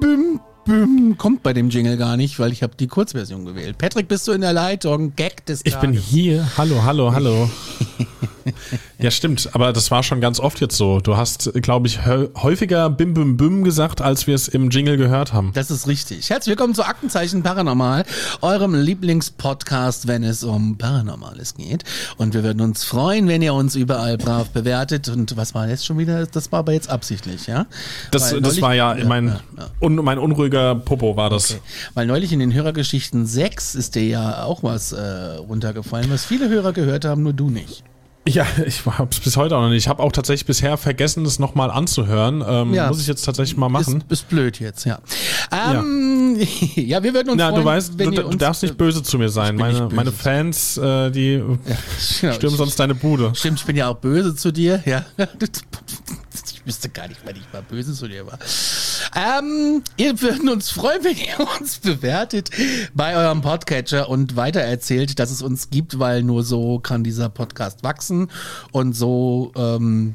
Bim, bim. Kommt bei dem Jingle gar nicht, weil ich habe die Kurzversion gewählt. Patrick, bist du in der Leitung? Gag des Ich bin Tages. hier. Hallo, hallo, hallo. ja, stimmt. Aber das war schon ganz oft jetzt so. Du hast, glaube ich, häufiger Bim Bim Bim gesagt, als wir es im Jingle gehört haben. Das ist richtig. Herzlich willkommen zu Aktenzeichen Paranormal, eurem Lieblingspodcast, wenn es um Paranormales geht. Und wir würden uns freuen, wenn ihr uns überall brav bewertet. Und was war jetzt schon wieder? Das war aber jetzt absichtlich, ja? Das, Weil das neulich- war ja, mein, ja, ja. Un, mein unruhiger Popo war das. Weil neulich in den Hörergeschichten 6 ist dir ja auch was äh, runtergefallen, was viele Hörer gehört haben, nur du nicht. Ja, ich habe es bis heute auch noch nicht. Ich habe auch tatsächlich bisher vergessen, es nochmal anzuhören. Ähm, Ja. Muss ich jetzt tatsächlich mal machen. Ist, ist blöd jetzt, ja. Ähm, ja. wir würden uns Na, freuen, du weißt, du, du darfst nicht böse zu mir sein. Meine, meine Fans, äh, die Genau, stürmen sonst deine Bude. Stimmt, ich bin ja auch böse zu dir. Ja. Ich wüsste gar nicht, wann ich mal böse zu dir war. Ähm, ihr würden uns freuen, wenn ihr uns bewertet bei eurem Podcatcher und weitererzählt, dass es uns gibt, weil nur so kann dieser Podcast wachsen und so, ähm,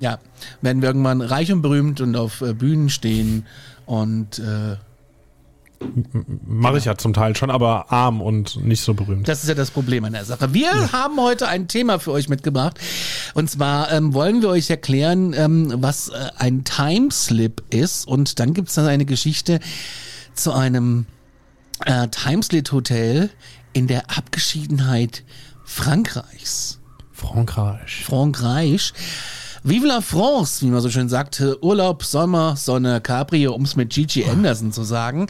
ja, werden wir irgendwann reich und berühmt und auf äh, Bühnen stehen und äh, Mache ich ja zum Teil schon, aber arm und nicht so berühmt. Das ist ja das Problem an der Sache. Wir haben heute ein Thema für euch mitgebracht. Und zwar ähm, wollen wir euch erklären, ähm, was äh, ein Timeslip ist. Und dann gibt es dann eine Geschichte zu einem äh, Timeslip-Hotel in der Abgeschiedenheit Frankreichs. Frankreich. Frankreich. Vive la France, wie man so schön sagt. Urlaub, Sommer, Sonne, Cabrio, um es mit Gigi Anderson zu sagen.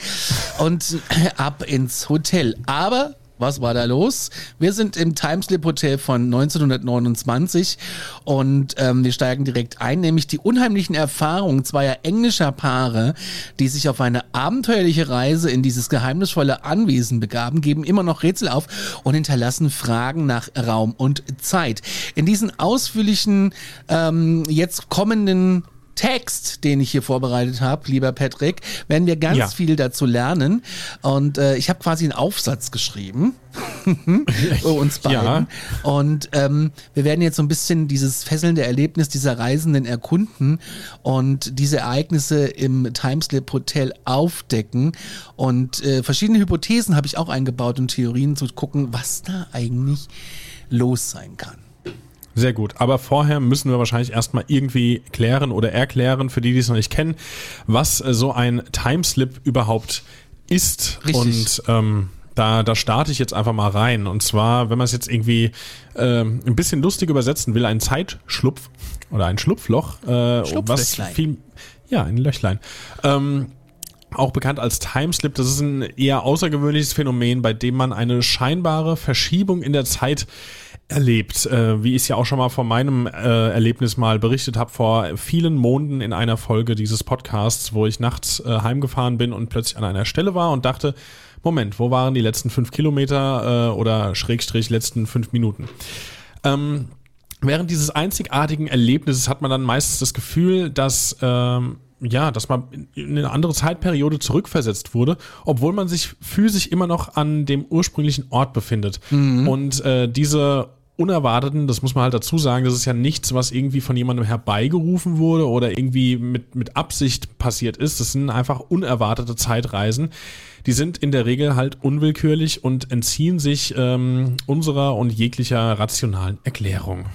Und ab ins Hotel. Aber was war da los? Wir sind im Timeslip Hotel von 1929 und ähm, wir steigen direkt ein, nämlich die unheimlichen Erfahrungen zweier englischer Paare, die sich auf eine abenteuerliche Reise in dieses geheimnisvolle Anwesen begaben, geben immer noch Rätsel auf und hinterlassen Fragen nach Raum und Zeit. In diesen ausführlichen, ähm, jetzt kommenden Text, den ich hier vorbereitet habe, lieber Patrick, werden wir ganz Ja. viel dazu lernen. Und äh, ich habe quasi einen Aufsatz geschrieben. uns beiden. Ja. Und ähm, wir werden jetzt so ein bisschen dieses fesselnde Erlebnis dieser Reisenden erkunden und diese Ereignisse im Timeslip Hotel aufdecken. Und äh, verschiedene Hypothesen habe ich auch eingebaut und Theorien zu gucken, was da eigentlich los sein kann. Sehr gut. Aber vorher müssen wir wahrscheinlich erstmal irgendwie klären oder erklären, für die, die es noch nicht kennen, was äh, so ein Timeslip überhaupt ist. Richtig. Und ähm, da, da starte ich jetzt einfach mal rein. Und zwar, wenn man es jetzt irgendwie ähm, ein bisschen lustig übersetzen will, ein Zeitschlupf oder ein Schlupfloch, äh, was viel, ja, ein Löchlein. Ähm, auch bekannt als Timeslip, das ist ein eher außergewöhnliches Phänomen, bei dem man eine scheinbare Verschiebung in der Zeit erlebt, äh, wie ich es ja auch schon mal von meinem äh, Erlebnis mal berichtet habe, vor vielen Monaten in einer Folge dieses Podcasts, wo ich nachts äh, heimgefahren bin und plötzlich an einer Stelle war und dachte, Moment, wo waren die letzten fünf Kilometer äh, oder Schrägstrich letzten fünf Minuten? Ähm, während dieses einzigartigen Erlebnisses hat man dann meistens das Gefühl, dass ähm, ja, dass man in eine andere Zeitperiode zurückversetzt wurde, obwohl man sich physisch immer noch an dem ursprünglichen Ort befindet. Und äh, diese unerwarteten, das muss man halt dazu sagen, das ist ja nichts, was irgendwie von jemandem herbeigerufen wurde oder irgendwie mit, mit Absicht passiert ist. Das sind einfach unerwartete Zeitreisen. Die sind in der Regel halt unwillkürlich und entziehen sich ähm, unserer und jeglicher rationalen Erklärung.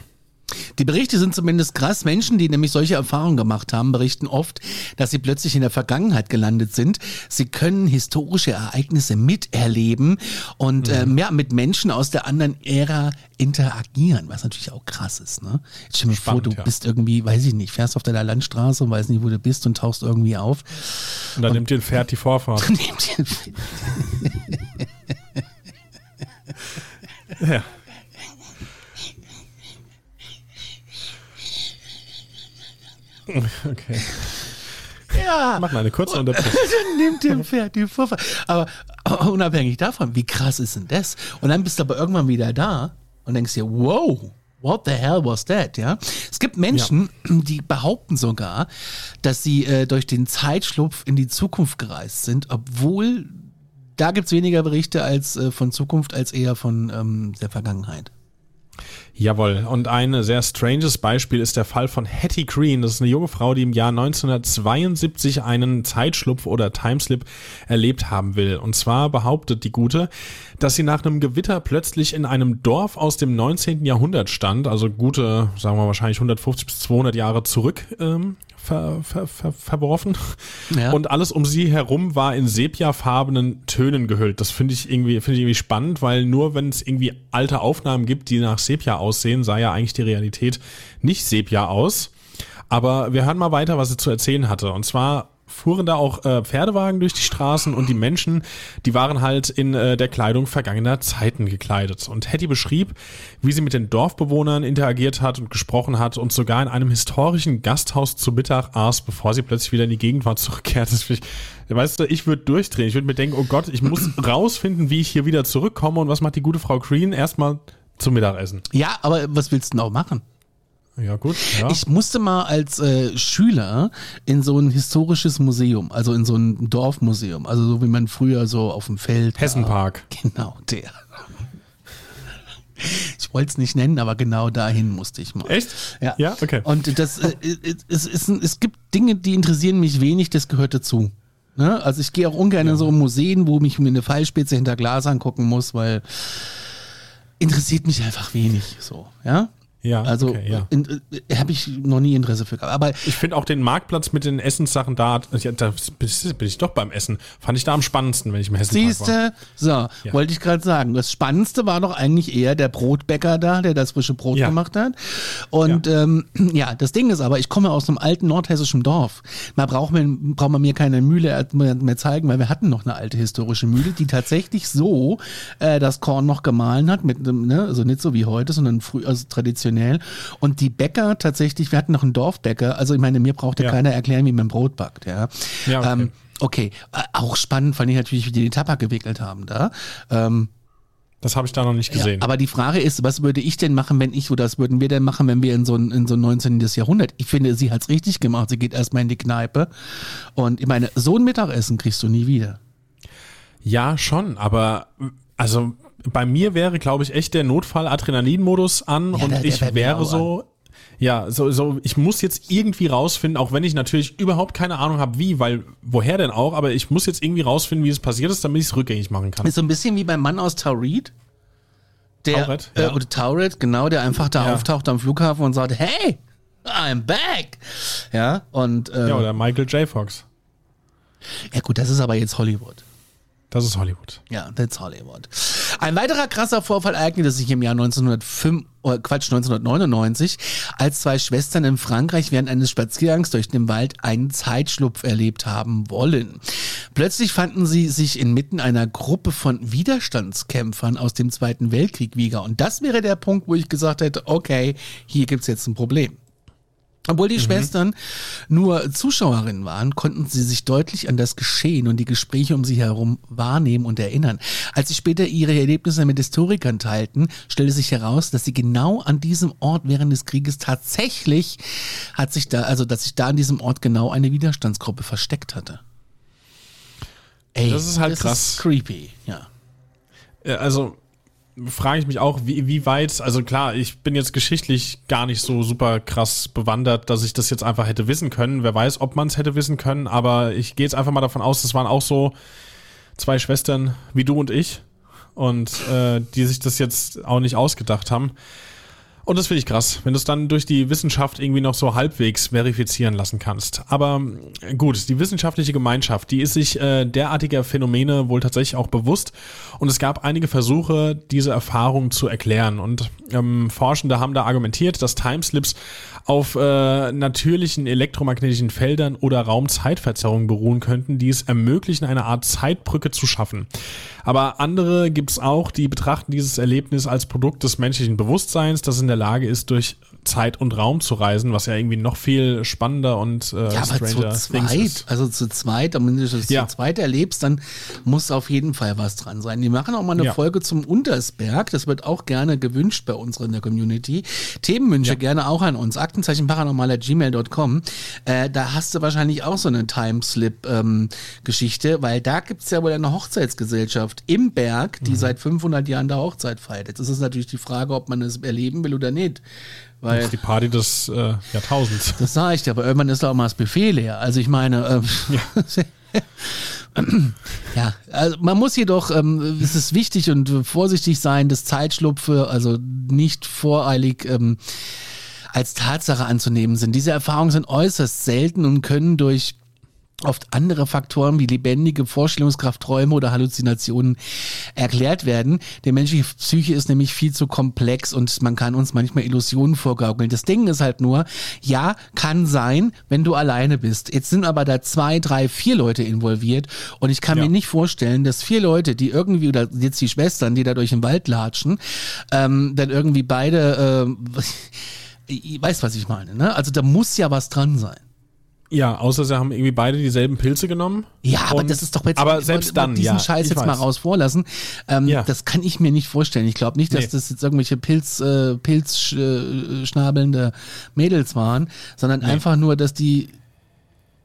Die Berichte sind zumindest krass. Menschen, die nämlich solche Erfahrungen gemacht haben, berichten oft, dass sie plötzlich in der Vergangenheit gelandet sind. Sie können historische Ereignisse miterleben und mhm. äh, ja, mit Menschen aus der anderen Ära interagieren, was natürlich auch krass ist. Ne? Jetzt stell mir Spannend, vor, du ja. bist irgendwie, weiß ich nicht, fährst auf deiner Landstraße und weiß nicht, wo du bist und tauchst irgendwie auf. Und dann und, nimmt dir ein Pferd die Vorfahrt. nimmt dir ein Pferd. ja. Okay. Ja. Mach mal eine kurze Unterbrechung. Dann nimmt dem Pferd die Vorfahrt. Aber unabhängig davon, wie krass ist denn das? Und dann bist du aber irgendwann wieder da und denkst dir, wow, what the hell was that? Ja, es gibt Menschen, ja. die behaupten sogar, dass sie äh, durch den Zeitschlupf in die Zukunft gereist sind, obwohl da gibt es weniger Berichte als äh, von Zukunft als eher von ähm, der Vergangenheit. Jawohl. Und ein sehr stranges Beispiel ist der Fall von Hattie Green. Das ist eine junge Frau, die im Jahr 1972 einen Zeitschlupf oder Timeslip erlebt haben will. Und zwar behauptet die Gute, dass sie nach einem Gewitter plötzlich in einem Dorf aus dem 19. Jahrhundert stand, also gute, sagen wir wahrscheinlich 150 bis 200 Jahre zurück ähm, ver, ver, ver, verworfen. Ja. Und alles um sie herum war in sepiafarbenen Tönen gehüllt. Das finde ich irgendwie, finde ich irgendwie spannend, weil nur wenn es irgendwie alte Aufnahmen gibt, die nach Sepia aussehen, sah ja eigentlich die Realität nicht Sepia aus. Aber wir hören mal weiter, was sie zu erzählen hatte. Und zwar fuhren da auch äh, Pferdewagen durch die Straßen und die Menschen, die waren halt in äh, der Kleidung vergangener Zeiten gekleidet. Und Hetty beschrieb, wie sie mit den Dorfbewohnern interagiert hat und gesprochen hat und sogar in einem historischen Gasthaus zu Mittag aß, bevor sie plötzlich wieder in die Gegenwart zurückkehrt. Das ich, weißt du, ich würde durchdrehen. Ich würde mir denken, oh Gott, ich muss rausfinden, wie ich hier wieder zurückkomme und was macht die gute Frau Green? Erstmal zum Mittagessen. Ja, aber was willst du denn auch machen? Ja, gut. Ja. Ich musste mal als äh, Schüler in so ein historisches Museum, also in so ein Dorfmuseum, also so wie man früher so auf dem Feld. Hessenpark. War. Genau, der. Ich wollte es nicht nennen, aber genau dahin musste ich mal. Echt? Ja. Ja, okay. Und das, äh, es, es, es gibt Dinge, die interessieren mich wenig, das gehört dazu. Ne? Also ich gehe auch ungern ja. in so Museen, wo mich mir eine Pfeilspitze hinter Glas angucken muss, weil interessiert mich einfach wenig so, ja? Ja, also okay, ja. äh, habe ich noch nie Interesse für gehabt. Aber ich finde auch den Marktplatz mit den Essenssachen da, ja, da bin ich doch beim Essen. Fand ich da am spannendsten, wenn ich im Hessen Siehste, so, ja. wollte ich gerade sagen. Das Spannendste war doch eigentlich eher der Brotbäcker da, der das frische Brot ja. gemacht hat. Und ja. Ähm, ja, das Ding ist aber, ich komme aus einem alten nordhessischen Dorf. Man braucht mir, braucht man mir keine Mühle mehr zeigen, weil wir hatten noch eine alte historische Mühle, die tatsächlich so äh, das Korn noch gemahlen hat, mit, ne, also nicht so wie heute, sondern früh, also traditionell traditionell. Und die Bäcker tatsächlich, wir hatten noch einen Dorfbäcker, also ich meine, mir brauchte ja. keiner erklären, wie man Brot backt, ja. ja okay. Ähm, okay. Äh, auch spannend fand ich natürlich, wie die den Tabak gewickelt haben da. Ähm, das habe ich da noch nicht gesehen. Ja, aber die Frage ist, was würde ich denn machen, wenn ich, oder was würden wir denn machen, wenn wir in so ein, in so ein 19. Jahrhundert? Ich finde, sie hat es richtig gemacht. Sie geht erstmal in die Kneipe. Und ich meine, so ein Mittagessen kriegst du nie wieder. Ja, schon, aber also bei mir wäre, glaube ich, echt der Notfall-Adrenalin-Modus an ja, und der, ich wäre so, ja, so, so, ich muss jetzt irgendwie rausfinden, auch wenn ich natürlich überhaupt keine Ahnung habe, wie, weil, woher denn auch, aber ich muss jetzt irgendwie rausfinden, wie es passiert ist, damit ich es rückgängig machen kann. Ist so ein bisschen wie beim Mann aus Taurid. Der, Tauret, äh, ja. oder Tauret, genau, der einfach da ja. auftaucht am Flughafen und sagt, hey, I'm back. Ja, und, äh, Ja, oder Michael J. Fox. Ja gut, das ist aber jetzt Hollywood. Das ist Hollywood. Ja, that's Hollywood. Ein weiterer krasser Vorfall ereignete sich im Jahr 1905, oh Quatsch, 1999, als zwei Schwestern in Frankreich während eines Spaziergangs durch den Wald einen Zeitschlupf erlebt haben wollen. Plötzlich fanden sie sich inmitten einer Gruppe von Widerstandskämpfern aus dem Zweiten Weltkrieg wieder. Und das wäre der Punkt, wo ich gesagt hätte, okay, hier gibt's jetzt ein Problem. Obwohl die mhm. Schwestern nur Zuschauerinnen waren, konnten sie sich deutlich an das Geschehen und die Gespräche um sie herum wahrnehmen und erinnern. Als sie später ihre Erlebnisse mit Historikern teilten, stellte sich heraus, dass sie genau an diesem Ort während des Krieges tatsächlich hat sich da, also dass sich da an diesem Ort genau eine Widerstandsgruppe versteckt hatte. Ey, das ist halt das krass. Ist creepy, ja. Also frage ich mich auch, wie, wie weit, also klar, ich bin jetzt geschichtlich gar nicht so super krass bewandert, dass ich das jetzt einfach hätte wissen können. Wer weiß, ob man es hätte wissen können, aber ich gehe jetzt einfach mal davon aus, das waren auch so zwei Schwestern wie du und ich und äh, die sich das jetzt auch nicht ausgedacht haben. Und das finde ich krass, wenn du es dann durch die Wissenschaft irgendwie noch so halbwegs verifizieren lassen kannst. Aber äh, gut, die wissenschaftliche Gemeinschaft, die ist sich äh, derartiger Phänomene wohl tatsächlich auch bewusst. Und es gab einige Versuche, diese Erfahrung zu erklären. Und ähm, Forschende haben da argumentiert, dass Timeslips auf äh, natürlichen elektromagnetischen Feldern oder Raumzeitverzerrungen beruhen könnten, die es ermöglichen, eine Art Zeitbrücke zu schaffen. Aber andere gibt es auch, die betrachten dieses Erlebnis als Produkt des menschlichen Bewusstseins, das in der Lage ist, durch Zeit und Raum zu reisen, was ja irgendwie noch viel spannender und äh, ja, aber zu zweit, also zu zweit, wenn du das ja. zu zweit erlebst, dann muss auf jeden Fall was dran sein. Die machen auch mal eine ja. Folge zum Untersberg, das wird auch gerne gewünscht bei uns in der Community. Themenwünsche ja. gerne auch an uns, Aktenzeichen gmail.com. Äh, da hast du wahrscheinlich auch so eine Timeslip-Geschichte, ähm, weil da gibt es ja wohl eine Hochzeitsgesellschaft im Berg, die mhm. seit 500 Jahren da Hochzeit feiert. Jetzt ist es natürlich die Frage, ob man es erleben will oder nicht. Weil, das ist die Party des äh, Jahrtausends. Das sage ich dir, aber irgendwann ist da auch mal das Buffet leer. Also ich meine, äh, ja. ja, also man muss jedoch, ähm, es ist wichtig und vorsichtig sein, das Zeitschlupfe, also nicht voreilig ähm, als Tatsache anzunehmen sind. Diese Erfahrungen sind äußerst selten und können durch oft andere Faktoren wie lebendige Vorstellungskraft, Träume oder Halluzinationen erklärt werden. Die menschliche Psyche ist nämlich viel zu komplex und man kann uns manchmal Illusionen vorgaukeln. Das Ding ist halt nur, ja, kann sein, wenn du alleine bist. Jetzt sind aber da zwei, drei, vier Leute involviert und ich kann ja. mir nicht vorstellen, dass vier Leute, die irgendwie, oder jetzt die Schwestern, die da durch den Wald latschen, ähm, dann irgendwie beide, äh, weißt was ich meine, ne? Also da muss ja was dran sein. Ja, außer sie haben irgendwie beide dieselben Pilze genommen. Ja, aber das ist doch jetzt aber selbst dann diesen ja, Scheiß jetzt weiß. mal raus vorlassen. Ähm, ja. Das kann ich mir nicht vorstellen. Ich glaube nicht, dass nee. das jetzt irgendwelche Pilz äh, Pilzschnabelnde Mädels waren, sondern nee. einfach nur, dass die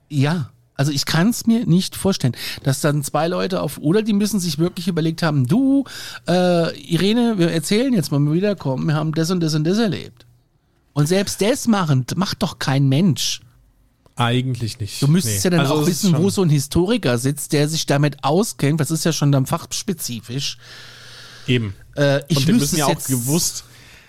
ja, also ich kann es mir nicht vorstellen, dass dann zwei Leute auf oder die müssen sich wirklich überlegt haben, du äh, Irene, wir erzählen jetzt mal, wenn wir wiederkommen, wir haben das und das und das erlebt. Und selbst das machen, macht doch kein Mensch. Eigentlich nicht. Du müsstest nee. ja dann also auch wissen, wo so ein Historiker sitzt, der sich damit auskennt. Das ist ja schon dann fachspezifisch. Eben. Äh, ich Und die müssen ja auch gewusst,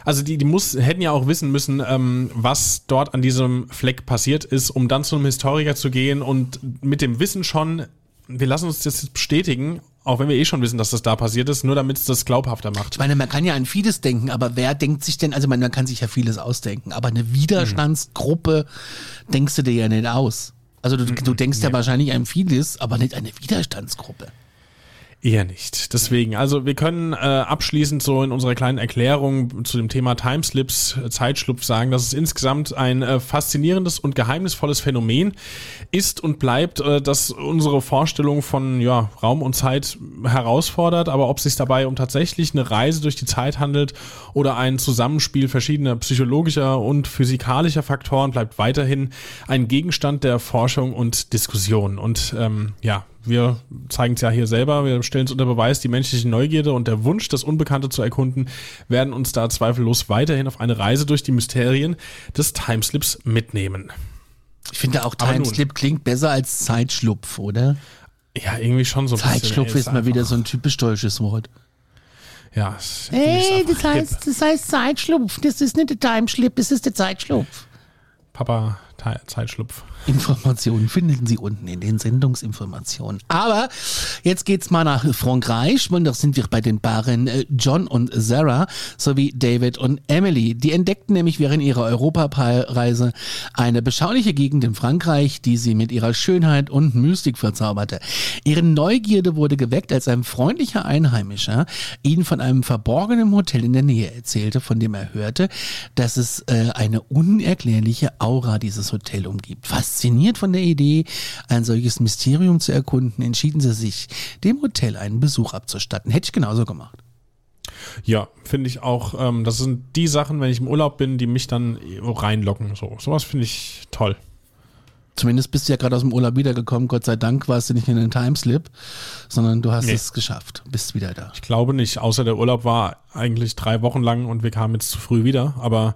also die, die muss, hätten ja auch wissen müssen, ähm, was dort an diesem Fleck passiert ist, um dann zu einem Historiker zu gehen und mit dem Wissen schon, wir lassen uns das jetzt bestätigen, auch wenn wir eh schon wissen, dass das da passiert ist, nur damit es das glaubhafter macht. Ich meine, man kann ja an vieles denken, aber wer denkt sich denn, also man, man kann sich ja vieles ausdenken, aber eine Widerstandsgruppe hm. denkst du dir ja nicht aus. Also du, du denkst nee. ja wahrscheinlich an vieles, aber nicht eine Widerstandsgruppe. Eher nicht. Deswegen, also wir können äh, abschließend so in unserer kleinen Erklärung zu dem Thema Timeslips, äh, Zeitschlupf sagen, dass es insgesamt ein äh, faszinierendes und geheimnisvolles Phänomen ist und bleibt, äh, dass unsere Vorstellung von ja, Raum und Zeit herausfordert, aber ob es sich dabei um tatsächlich eine Reise durch die Zeit handelt oder ein Zusammenspiel verschiedener psychologischer und physikalischer Faktoren, bleibt weiterhin ein Gegenstand der Forschung und Diskussion. Und ähm, ja, wir zeigen es ja hier selber, wir stellen es unter Beweis, die menschliche Neugierde und der Wunsch, das Unbekannte zu erkunden, werden uns da zweifellos weiterhin auf eine Reise durch die Mysterien des Timeslips mitnehmen. Ich finde auch Timeslip klingt besser als Zeitschlupf, oder? Ja, irgendwie schon so ein Zeitschlupf bisschen, ist mal wieder so ein typisch deutsches Wort. Ja. Hey, das heißt, das heißt Zeitschlupf. Das ist nicht der Timeslip, das ist der Zeitschlupf. Papa, Zeitschlupf. Informationen finden Sie unten in den Sendungsinformationen. Aber jetzt geht's mal nach Frankreich und da sind wir bei den Paaren äh, John und Sarah sowie David und Emily. Die entdeckten nämlich während ihrer Europareise eine beschauliche Gegend in Frankreich, die sie mit ihrer Schönheit und Mystik verzauberte. Ihre Neugierde wurde geweckt, als ein freundlicher Einheimischer ihnen von einem verborgenen Hotel in der Nähe erzählte, von dem er hörte, dass es äh, eine unerklärliche Aura dieses Hotel umgibt. Fast Fasziniert von der Idee, ein solches Mysterium zu erkunden, entschieden sie sich, dem Hotel einen Besuch abzustatten. Hätte ich genauso gemacht. Ja, finde ich auch. Ähm, das sind die Sachen, wenn ich im Urlaub bin, die mich dann reinlocken. So, sowas finde ich toll. Zumindest bist du ja gerade aus dem Urlaub wiedergekommen. Gott sei Dank warst du nicht in den Timeslip, sondern du hast nee. es geschafft. Bist wieder da. Ich glaube nicht. Außer der Urlaub war eigentlich drei Wochen lang und wir kamen jetzt zu früh wieder. Aber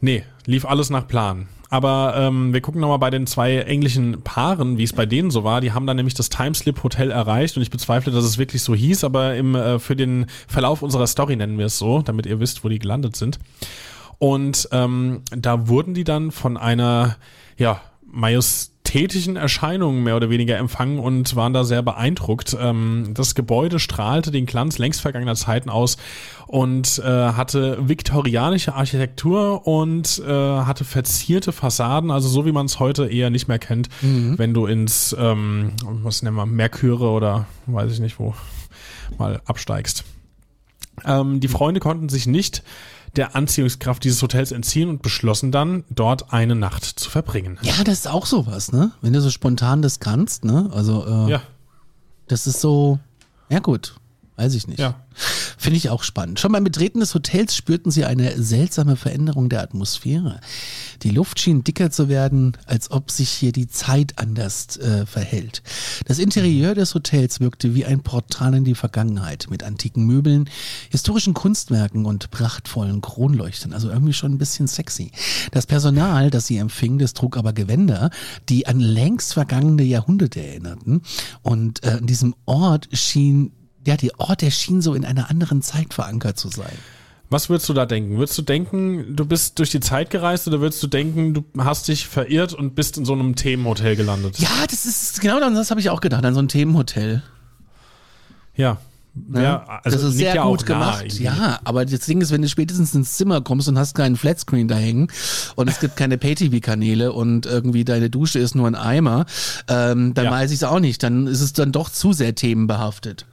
nee, lief alles nach Plan. Aber ähm, wir gucken nochmal bei den zwei englischen Paaren, wie es bei denen so war. Die haben dann nämlich das Timeslip Hotel erreicht und ich bezweifle, dass es wirklich so hieß, aber im, äh, für den Verlauf unserer Story nennen wir es so, damit ihr wisst, wo die gelandet sind. Und ähm, da wurden die dann von einer, ja, majestätischen Erscheinungen mehr oder weniger empfangen und waren da sehr beeindruckt. Ähm, das Gebäude strahlte den Glanz längst vergangener Zeiten aus und äh, hatte viktorianische Architektur und äh, hatte verzierte Fassaden, also so wie man es heute eher nicht mehr kennt, wenn du ins, ähm, was nennen wir, Merküre oder weiß ich nicht wo, mal absteigst. Ähm, die Freunde konnten sich nicht der Anziehungskraft dieses Hotels entziehen und beschlossen dann, dort eine Nacht zu verbringen. Ja, das ist auch sowas, ne? Wenn du so spontan das kannst, ne? Also, äh, Ja, das ist so, ja gut, weiß ich nicht. ja. Finde ich auch spannend. Schon beim Betreten des Hotels spürten sie eine seltsame Veränderung der Atmosphäre. Die Luft schien dicker zu werden, als ob sich hier die Zeit anders äh, verhält. Das Interieur des Hotels wirkte wie ein Portal in die Vergangenheit mit antiken Möbeln, historischen Kunstwerken und prachtvollen Kronleuchtern. Also irgendwie schon ein bisschen sexy. Das Personal, das sie empfing, das trug aber Gewänder, die an längst vergangene Jahrhunderte erinnerten. Und äh, an diesem Ort schien ja, der Ort, der schien so in einer anderen Zeit verankert zu sein. Was würdest du da denken? Würdest du denken, du bist durch die Zeit gereist oder würdest du denken, du hast dich verirrt und bist in so einem Themenhotel gelandet? Ja, das ist genau das habe ich auch gedacht, an so ein Themenhotel. Ja. Ne? Ja, also das ist sehr ja gut nah gemacht. irgendwie. Ja, aber das Ding ist, wenn du spätestens ins Zimmer kommst und hast keinen Flatscreen da hängen und es gibt keine Pay-TV-Kanäle und irgendwie deine Dusche ist nur ein Eimer, ähm, dann Ja. weiß ich es auch nicht. Dann ist es dann doch zu sehr themenbehaftet.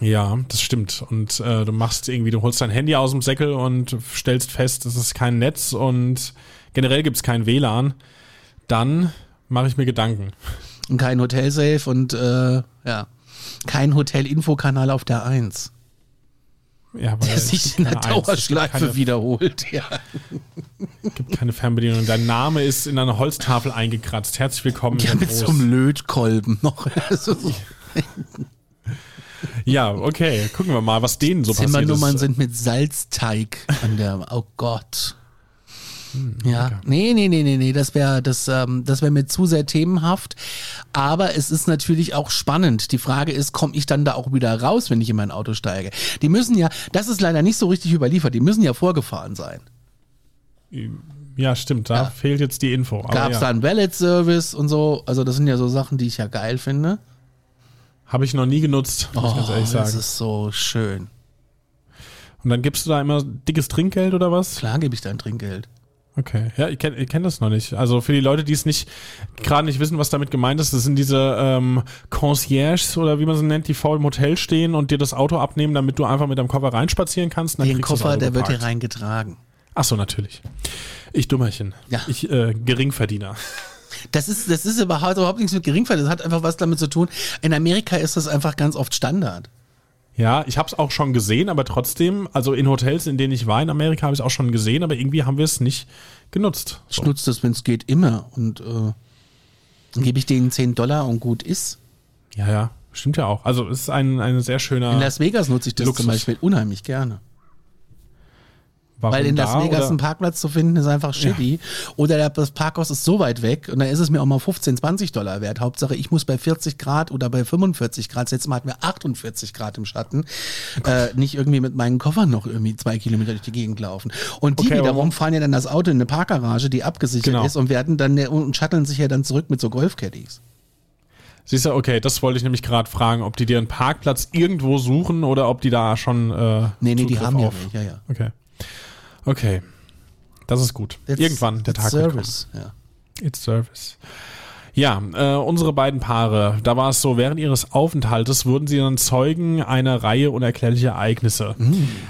Ja, das stimmt. Und äh, du machst irgendwie, du holst dein Handy aus dem Säckel und stellst fest, es ist kein Netz und generell gibt es kein WLAN. Dann mache ich mir Gedanken. Und kein Hotelsafe und äh, ja, kein Hotel-Infokanal auf der 1. Ja, weil Der sich in der Dauerschleife keine, wiederholt. Ja. gibt keine Fernbedienung. Dein Name ist in einer Holztafel eingekratzt. Herzlich willkommen. Ja, mit Groß. so einem Lötkolben noch. Also, ja, okay. Gucken wir mal, was denen so passiert Zimmernummern ist. sind mit Salzteig an der. Oh Gott. Hm, Ja, nee, nee, nee, nee, nee, das wäre das, ähm, das wäre mir zu sehr themenhaft. Aber es ist natürlich auch spannend. Die Frage ist, komme ich dann da auch wieder raus, wenn ich in mein Auto steige? Die müssen ja, das ist leider nicht so richtig überliefert, die müssen ja vorgefahren sein. Ja, stimmt. Da Ja. fehlt jetzt die Info. Gab es ja. da einen Valet-Service und so? Also das sind ja so Sachen, die ich ja geil finde. Habe ich noch nie genutzt, muss ich ganz ehrlich Oh, das sagen. ist so schön. Und dann gibst du da immer dickes Trinkgeld oder was? Klar gebe ich dein Trinkgeld. Okay, ja, ich kenne kenn das noch nicht. Also für die Leute, die es nicht gerade nicht wissen, was damit gemeint ist, das sind diese ähm, Concierges oder wie man sie nennt, die vor dem Hotel stehen und dir das Auto abnehmen, damit du einfach mit deinem Koffer reinspazieren kannst. Den das Koffer, der wird hier reingetragen. Ach so, natürlich. Ich Dummerchen. Ja. Ich äh, Geringverdiener. Das ist, das ist überhaupt, überhaupt nichts mit Geringverdiener. Das hat einfach was damit zu tun. In Amerika ist das einfach ganz oft Standard. Ja, ich habe es auch schon gesehen, aber trotzdem, also in Hotels, in denen ich war in Amerika, habe ich es auch schon gesehen, aber irgendwie haben wir es nicht genutzt. Ich nutze das, wenn es geht, immer. Und äh, dann gebe ich denen 10 Dollar und gut ist. Ja, ja, stimmt ja auch. Also es ist ein, ein sehr schöner. In Las Vegas nutze ich das Luxus. zum Beispiel unheimlich gerne. Warum Weil in Las Vegas oder? einen Parkplatz zu finden, ist einfach shitty. Oder der- das Parkhaus ist so weit weg und dann ist es mir auch mal 15, 20 Dollar wert. Hauptsache, ich muss bei 40 Grad oder bei 45 Grad, jetzt Mal hatten wir 48 Grad im Schatten, äh, nicht irgendwie mit meinen Koffern noch irgendwie zwei Kilometer durch die Gegend laufen. Und die Okay, wiederum fahren ja dann das Auto in eine Parkgarage, die abgesichert Genau. ist und werden dann und shutteln sich ja dann zurück mit so Golfcaddies. Siehst du, okay, das wollte ich nämlich gerade fragen, ob die dir einen Parkplatz irgendwo suchen oder ob die da schon. Äh, Nee, nee, die Zugriff haben ja auf- nicht, ja, ja. Okay. Okay. Das ist gut. That's- Irgendwann der Tag wird kommen. Service, ja. It's Service. Ja, äh, unsere beiden Paare, da war es so, während ihres Aufenthaltes wurden sie dann Zeugen einer Reihe unerklärlicher Ereignisse.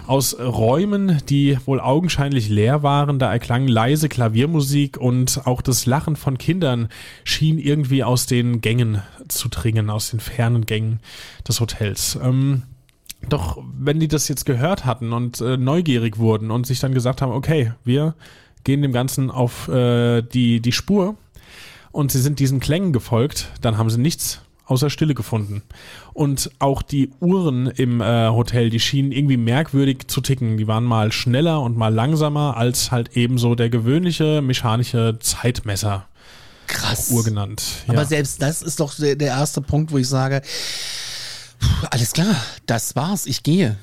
Aus Räumen, die wohl augenscheinlich leer waren, da erklang leise Klaviermusik und auch das Lachen von Kindern schien irgendwie aus den Gängen zu dringen, aus den fernen Gängen des Hotels. Ähm, doch wenn die das jetzt gehört hatten und äh, neugierig wurden und sich dann gesagt haben, okay, wir gehen dem Ganzen auf äh, die, die Spur und sie sind diesen Klängen gefolgt, dann haben sie nichts außer Stille gefunden. Und auch die Uhren im äh, Hotel, die schienen irgendwie merkwürdig zu ticken. Die waren mal schneller und mal langsamer als halt ebenso der gewöhnliche mechanische Zeitmesser, Krass. Uhr genannt. Aber Ja. selbst das ist doch der, der erste Punkt, wo ich sage, puh, alles klar, das war's, ich gehe.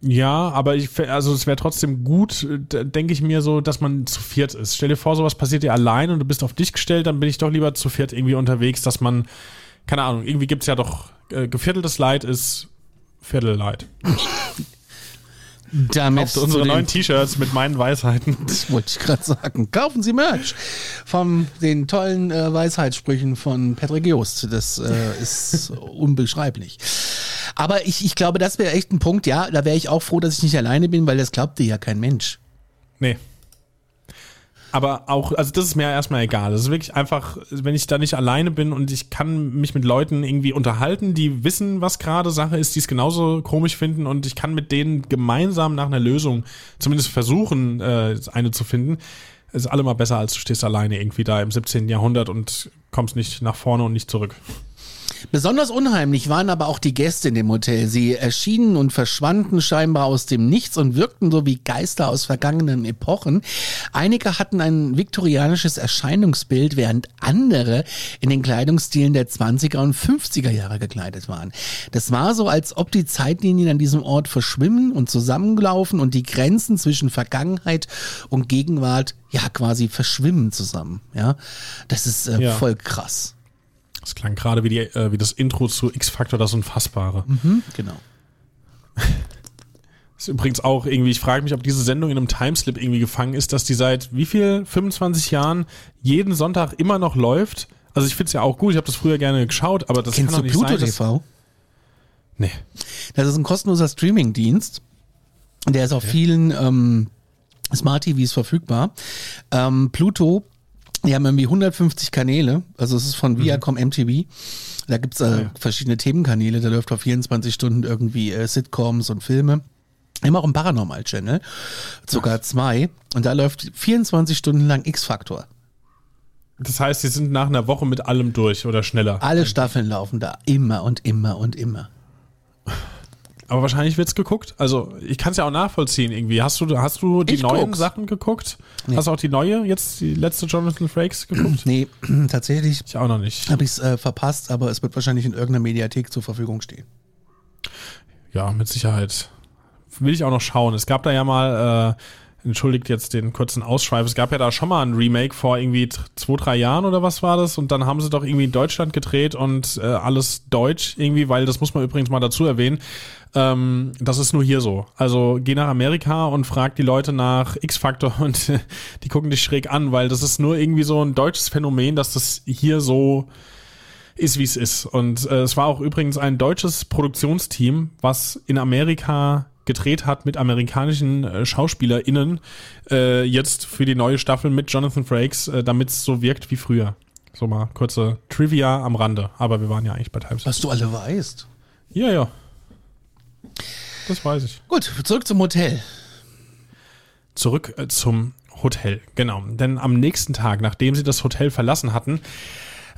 Ja, aber ich, also es wäre trotzdem gut, denke ich mir so, dass man zu viert ist. Stell dir vor, sowas passiert dir allein und du bist auf dich gestellt, dann bin ich doch lieber zu viert irgendwie unterwegs, dass man, keine Ahnung, irgendwie gibt's ja doch, äh, gevierteltes Leid ist Viertelleid. Damit Kauft unsere neuen T-Shirts mit meinen Weisheiten. Das wollte ich gerade sagen. Kaufen Sie Merch von den tollen äh, Weisheitssprüchen von Patrick Jost. Das äh, ist unbeschreiblich. Aber ich, ich glaube, das wäre echt ein Punkt, ja, da wäre ich auch froh, dass ich nicht alleine bin, weil das glaubt dir ja kein Mensch. Nee. Aber auch, also das ist mir erstmal egal. Das ist wirklich einfach, wenn ich da nicht alleine bin und ich kann mich mit Leuten irgendwie unterhalten, die wissen, was gerade Sache ist, die es genauso komisch finden und ich kann mit denen gemeinsam nach einer Lösung zumindest versuchen, äh, eine zu finden, ist allemal besser, als du stehst alleine irgendwie da im 17. Jahrhundert und kommst nicht nach vorne und nicht zurück. Besonders unheimlich waren aber auch die Gäste in dem Hotel. Sie erschienen und verschwanden scheinbar aus dem Nichts und wirkten so wie Geister aus vergangenen Epochen. Einige hatten ein viktorianisches Erscheinungsbild, während andere in den Kleidungsstilen der 20er und 50er Jahre gekleidet waren. Das war so, als ob die Zeitlinien an diesem Ort verschwimmen und zusammenlaufen und die Grenzen zwischen Vergangenheit und Gegenwart ja quasi verschwimmen zusammen. Ja, das ist äh, Ja. voll krass. Das klang gerade wie, die, äh, wie das Intro zu X-Factor, das Unfassbare. Mhm, genau. Das ist übrigens auch irgendwie, ich frage mich, ob diese Sendung in einem Timeslip irgendwie gefangen ist, dass die seit wie viel, 25 Jahren jeden Sonntag immer noch läuft. Also ich finde es ja auch gut, ich habe das früher gerne geschaut, aber das Kennst kann doch nicht Pluto sein. TV? Nee. Das ist ein kostenloser Streamingdienst. Der ist auf vielen ähm, Smart TVs verfügbar. Ähm, Pluto, die haben irgendwie 150 Kanäle. Also es ist von Viacom MTV. Da gibt's äh, ja. verschiedene Themenkanäle. Da läuft auf 24 Stunden irgendwie äh, Sitcoms und Filme. Immer auch im Paranormal-Channel. Sogar zwei. Und da läuft 24 Stunden lang X-Factor. Das heißt, sie sind nach einer Woche mit allem durch oder schneller. Alle Staffeln laufen da. Immer und immer und immer. Aber wahrscheinlich wird's geguckt. Also ich kann es ja auch nachvollziehen irgendwie. Hast du, hast du die Ich neuen guck's. Sachen geguckt? Nee. Hast du auch die neue, jetzt die letzte Jonathan Frakes geguckt? Nee, tatsächlich ich auch noch nicht. habe ich es äh, verpasst, aber es wird wahrscheinlich in irgendeiner Mediathek zur Verfügung stehen. Ja, mit Sicherheit. Will ich auch noch schauen. Es gab da ja mal, äh, entschuldigt jetzt den kurzen Ausschweif, es gab ja da schon mal ein Remake vor irgendwie zwei, drei Jahren oder was war das? Und dann haben sie doch irgendwie in Deutschland gedreht und äh, alles deutsch irgendwie, weil das muss man übrigens mal dazu erwähnen. Ähm, das ist nur hier so. Also geh nach Amerika und frag die Leute nach X-Factor und die gucken dich schräg an, weil das ist nur irgendwie so ein deutsches Phänomen, dass das hier so ist, wie es ist. Und äh, es war auch übrigens ein deutsches Produktionsteam, was in Amerika gedreht hat mit amerikanischen äh, SchauspielerInnen, äh, jetzt für die neue Staffel mit Jonathan Frakes, äh, damit es so wirkt wie früher. So mal kurze Trivia am Rande. Aber wir waren ja eigentlich bei Times. Was du alle weißt. Ja, ja. Das weiß ich. Gut, zurück zum Hotel. zurück äh, zum Hotel. Genau. Denn am nächsten Tag, nachdem sie das Hotel verlassen hatten,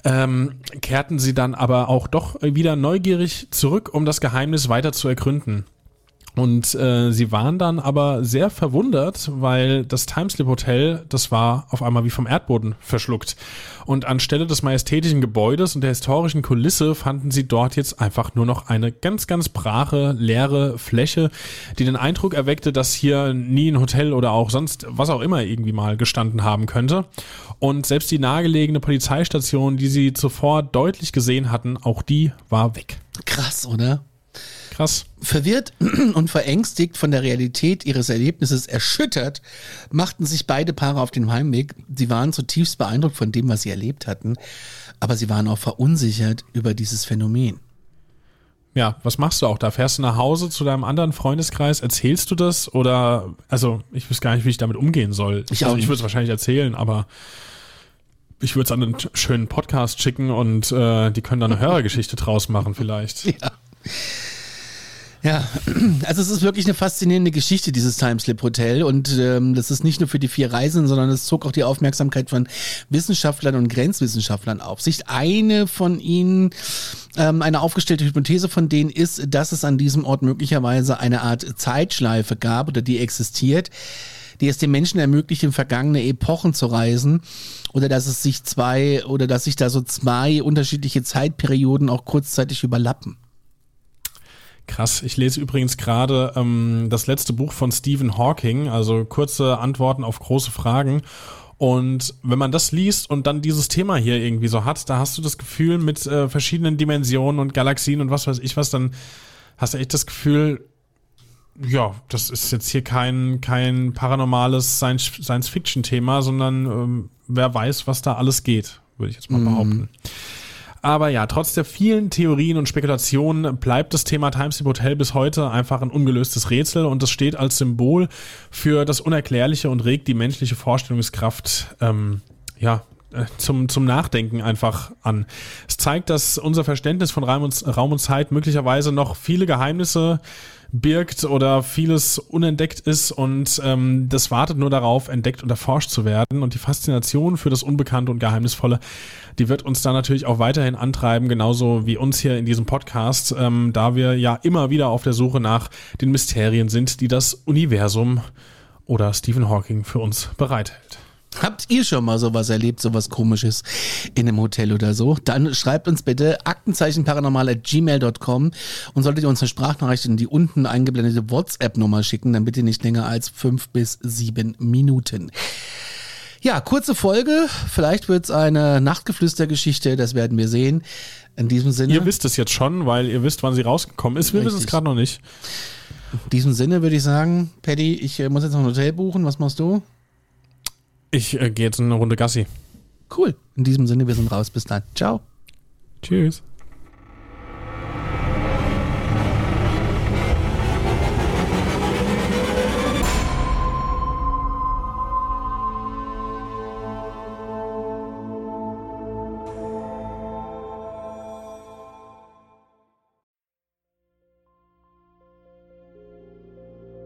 ähm, kehrten sie dann aber auch doch wieder neugierig zurück, um das Geheimnis weiter zu ergründen. Und äh, sie waren dann aber sehr verwundert, weil das Timeslip Hotel, das war auf einmal wie vom Erdboden verschluckt. Und anstelle des majestätischen Gebäudes und der historischen Kulisse fanden sie dort jetzt einfach nur noch eine ganz, ganz brache, leere Fläche, die den Eindruck erweckte, dass hier nie ein Hotel oder auch sonst was auch immer irgendwie mal gestanden haben könnte. Und selbst die nahegelegene Polizeistation, die sie zuvor deutlich gesehen hatten, auch die war weg. Krass, oder? Krass. Verwirrt und verängstigt von der Realität ihres Erlebnisses erschüttert, machten sich beide Paare auf den Heimweg. Sie waren zutiefst beeindruckt von dem, was sie erlebt hatten, aber sie waren auch verunsichert über dieses Phänomen. Ja, was machst du auch da? Fährst du nach Hause zu deinem anderen Freundeskreis? Erzählst du das? Oder, also, ich weiß gar nicht, wie ich damit umgehen soll. Ich also, auch ich würde es wahrscheinlich erzählen, aber ich würde es an einen schönen Podcast schicken und äh, die können da eine Hörergeschichte draus machen, vielleicht. Ja. Ja, also es ist wirklich eine faszinierende Geschichte, dieses Timeslip Hotel. Und ähm, das ist nicht nur für die vier Reisenden, sondern es zog auch die Aufmerksamkeit von Wissenschaftlern und Grenzwissenschaftlern auf sich. Eine von ihnen, ähm, eine aufgestellte Hypothese von denen ist, dass es an diesem Ort möglicherweise eine Art Zeitschleife gab oder die existiert, die es den Menschen ermöglicht, in vergangene Epochen zu reisen. Oder dass es sich zwei, oder dass sich da so zwei unterschiedliche Zeitperioden auch kurzzeitig überlappen. Krass. Ich lese übrigens gerade ähm, das letzte Buch von Stephen Hawking, also kurze Antworten auf große Fragen. Und wenn man das liest und dann dieses Thema hier irgendwie so hat, da hast du das Gefühl mit äh, verschiedenen Dimensionen und Galaxien und was weiß ich was, dann hast du echt das Gefühl, ja, das ist jetzt hier kein, kein paranormales Science-Fiction-Thema, sondern ähm, wer weiß, was da alles geht, würde ich jetzt mal behaupten. Aber ja, trotz der vielen Theorien und Spekulationen bleibt das Thema Timesleep Hotel bis heute einfach ein ungelöstes Rätsel und es steht als Symbol für das Unerklärliche und regt die menschliche Vorstellungskraft ähm, ja, äh, zum, zum Nachdenken einfach an. Es zeigt, dass unser Verständnis von Raum und, Raum und Zeit möglicherweise noch viele Geheimnisse birgt oder vieles unentdeckt ist und ähm, das wartet nur darauf, entdeckt und erforscht zu werden. Und die Faszination für das Unbekannte und Geheimnisvolle, die wird uns da natürlich auch weiterhin antreiben, genauso wie uns hier in diesem Podcast, ähm, da wir ja immer wieder auf der Suche nach den Mysterien sind, die das Universum oder Stephen Hawking für uns bereithält. Habt ihr schon mal sowas erlebt, sowas komisches in einem Hotel oder so? Dann schreibt uns bitte aktenzeichenparanormal.gmail.com und solltet ihr uns eine Sprachnachricht in die unten eingeblendete WhatsApp-Nummer schicken, dann bitte nicht länger als fünf bis sieben Minuten. Ja, kurze Folge. Vielleicht wird es eine Nachtgeflüstergeschichte, das werden wir sehen. In diesem Sinne. Ihr wisst es jetzt schon, weil ihr wisst, wann sie rausgekommen ist. Wir wissen es gerade noch nicht. In diesem Sinne würde ich sagen, Paddy, ich äh, muss jetzt noch ein Hotel buchen. Was machst du? Ich äh, gehe jetzt eine Runde Gassi. Cool. In diesem Sinne, wir sind raus. Bis dann. Ciao. Tschüss.